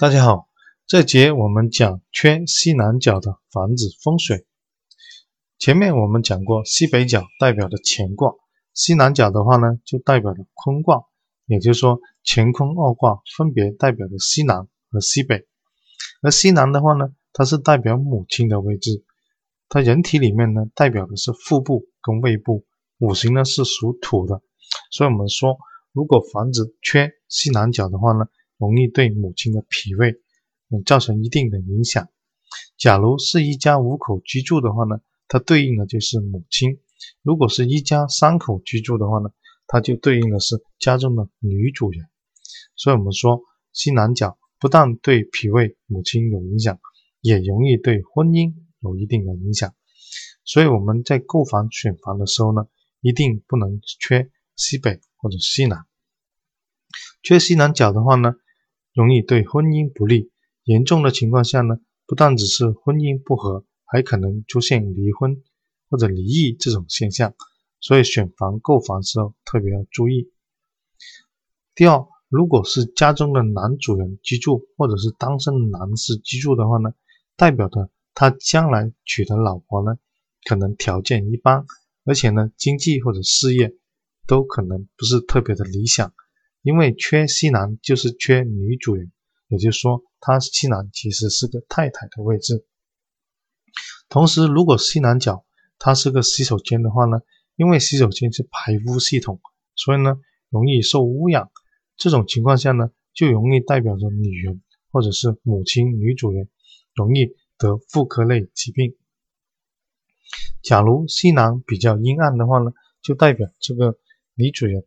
大家好，这节我们讲缺西南角的房子风水。前面我们讲过，西北角代表的乾卦，西南角的话呢，就代表了坤卦。也就是说，乾坤二卦分别代表着西南和西北。而西南的话呢，它是代表母亲的位置，它人体里面呢，代表的是腹部跟胃部。五行呢是属土的，所以我们说，如果房子缺西南角的话呢，容易对母亲的脾胃造成一定的影响。假如是一家五口居住的话呢，它对应的就是母亲；如果是一家三口居住的话呢，它就对应的是家中的女主人。所以我们说，西南角不但对脾胃、母亲有影响，也容易对婚姻有一定的影响。所以我们在购房选房的时候呢，一定不能缺西北或者西南，缺西南角的话呢，容易对婚姻不利。严重的情况下呢，不但只是婚姻不和，还可能出现离婚或者离异这种现象。所以选房购房时候特别要注意。第二，如果是家中的男主人居住，或者是单身男士居住的话呢，代表的他将来娶的老婆呢，可能条件一般。而且呢，经济或者事业都可能不是特别的理想，因为缺西南就是缺女主人，也就是说，他西南其实是个太太的位置。同时，如果西南角它是个洗手间的话呢，因为洗手间是排污系统，所以呢容易受污染。这种情况下呢，就容易代表着女人或者是母亲、女主人容易得妇科类疾病。假如西南比较阴暗的话呢，就代表这个女主人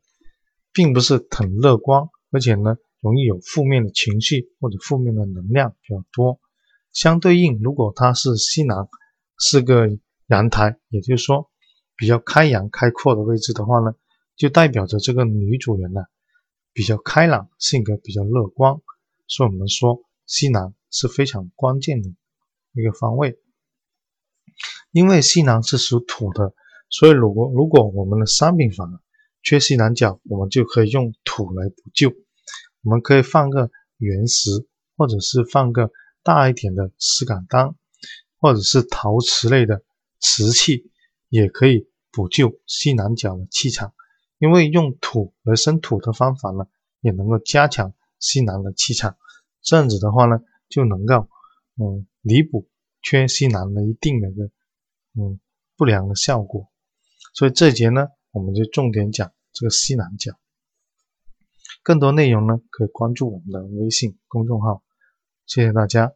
并不是很乐观，而且呢容易有负面的情绪或者负面的能量比较多。相对应，如果它是西南是个阳台，也就是说比较开阳开阔的位置的话呢，就代表着这个女主人呢比较开朗，性格比较乐观。所以我们说西南是非常关键的一个方位。因为西南是属土的，所以如果如果我们的商品房缺西南角，我们就可以用土来补救。我们可以放个原石，或者是放个大一点的石敢当，或者是陶瓷类的瓷器，也可以补救西南角的气场。因为用土来生土的方法呢，也能够加强西南的气场。这样子的话呢，就能够嗯弥补缺西南的一定的个。嗯，不良的效果，所以这节呢，我们就重点讲这个西南角。更多内容呢，可以关注我们的微信公众号。谢谢大家。